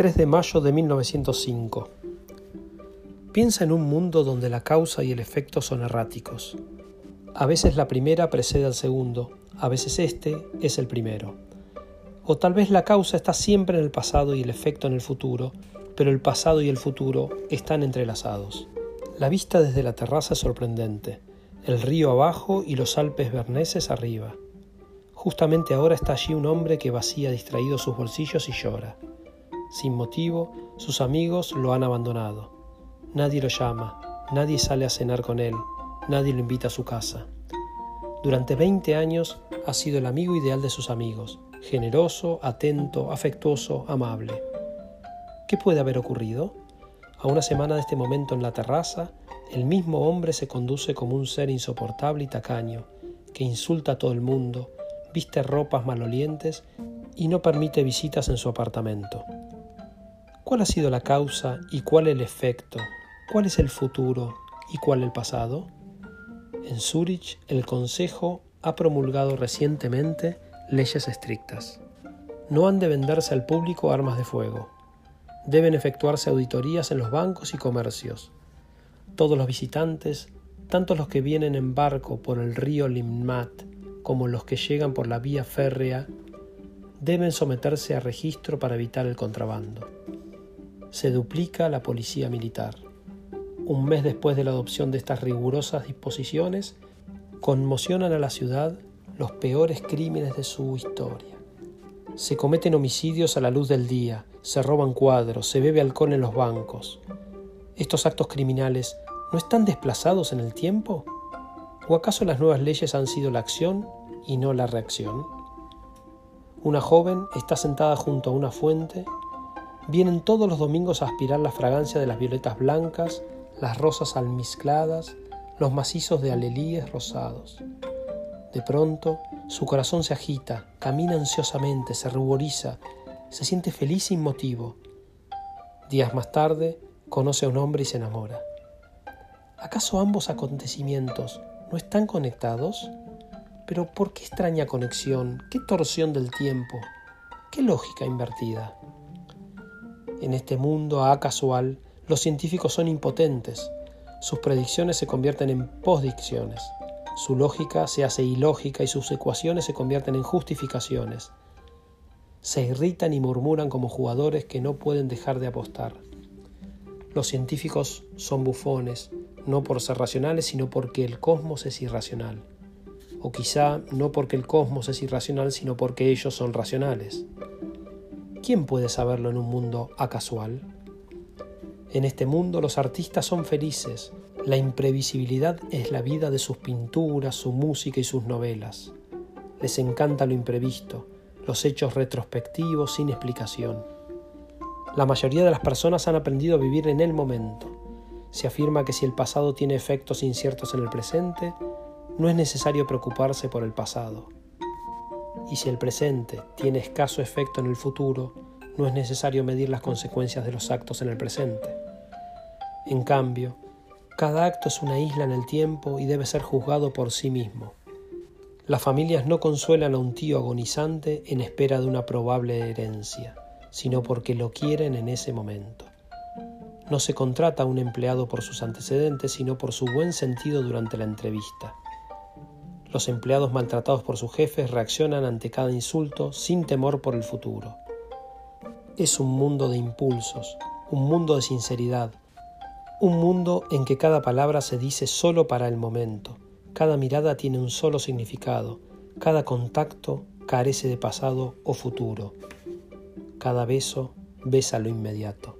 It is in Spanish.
3 de mayo de 1905. Piensa en un mundo donde la causa y el efecto son erráticos. A veces la primera precede al segundo, a veces este es el primero. O tal vez la causa está siempre en el pasado y el efecto en el futuro, pero el pasado y el futuro están entrelazados. La vista desde la terraza es sorprendente, el río abajo y los Alpes berneses arriba. Justamente ahora está allí un hombre que vacía distraído sus bolsillos y llora. Sin motivo, sus amigos lo han abandonado. Nadie lo llama, nadie sale a cenar con él, nadie lo invita a su casa. Durante 20 años ha sido el amigo ideal de sus amigos, generoso, atento, afectuoso, amable. ¿Qué puede haber ocurrido? A una semana de este momento en la terraza, el mismo hombre se conduce como un ser insoportable y tacaño, que insulta a todo el mundo, viste ropas malolientes y no permite visitas en su apartamento. ¿Cuál ha sido la causa y cuál el efecto? ¿Cuál es el futuro y cuál el pasado? En Zúrich, el Consejo ha promulgado recientemente leyes estrictas. No han de venderse al público armas de fuego. Deben efectuarse auditorías en los bancos y comercios. Todos los visitantes, tanto los que vienen en barco por el río Limmat como los que llegan por la vía férrea, deben someterse a registro para evitar el contrabando se duplica la policía militar. Un mes después de la adopción de estas rigurosas disposiciones, conmocionan a la ciudad los peores crímenes de su historia. Se cometen homicidios a la luz del día, se roban cuadros, se bebe alcohol en los bancos. ¿Estos actos criminales no están desplazados en el tiempo? ¿O acaso las nuevas leyes han sido la acción y no la reacción? Una joven está sentada junto a una fuente Vienen todos los domingos a aspirar la fragancia de las violetas blancas, las rosas almizcladas, los macizos de alelíes rosados. De pronto, su corazón se agita, camina ansiosamente, se ruboriza, se siente feliz sin motivo. Días más tarde, conoce a un hombre y se enamora. ¿Acaso ambos acontecimientos no están conectados? Pero ¿por qué extraña conexión? ¿Qué torsión del tiempo? ¿Qué lógica invertida? En este mundo acasual, los científicos son impotentes. Sus predicciones se convierten en postdicciones. Su lógica se hace ilógica y sus ecuaciones se convierten en justificaciones. Se irritan y murmuran como jugadores que no pueden dejar de apostar. Los científicos son bufones, no por ser racionales, sino porque el cosmos es irracional. O quizá no porque el cosmos es irracional, sino porque ellos son racionales. ¿Quién puede saberlo en un mundo acasual? En este mundo los artistas son felices, la imprevisibilidad es la vida de sus pinturas, su música y sus novelas. Les encanta lo imprevisto, los hechos retrospectivos sin explicación. La mayoría de las personas han aprendido a vivir en el momento. Se afirma que si el pasado tiene efectos inciertos en el presente, no es necesario preocuparse por el pasado y si el presente tiene escaso efecto en el futuro, no es necesario medir las consecuencias de los actos en el presente. En cambio, cada acto es una isla en el tiempo y debe ser juzgado por sí mismo. Las familias no consuelan a un tío agonizante en espera de una probable herencia, sino porque lo quieren en ese momento. No se contrata a un empleado por sus antecedentes, sino por su buen sentido durante la entrevista. Los empleados maltratados por sus jefes reaccionan ante cada insulto sin temor por el futuro. Es un mundo de impulsos, un mundo de sinceridad, un mundo en que cada palabra se dice solo para el momento, cada mirada tiene un solo significado, cada contacto carece de pasado o futuro, cada beso besa lo inmediato.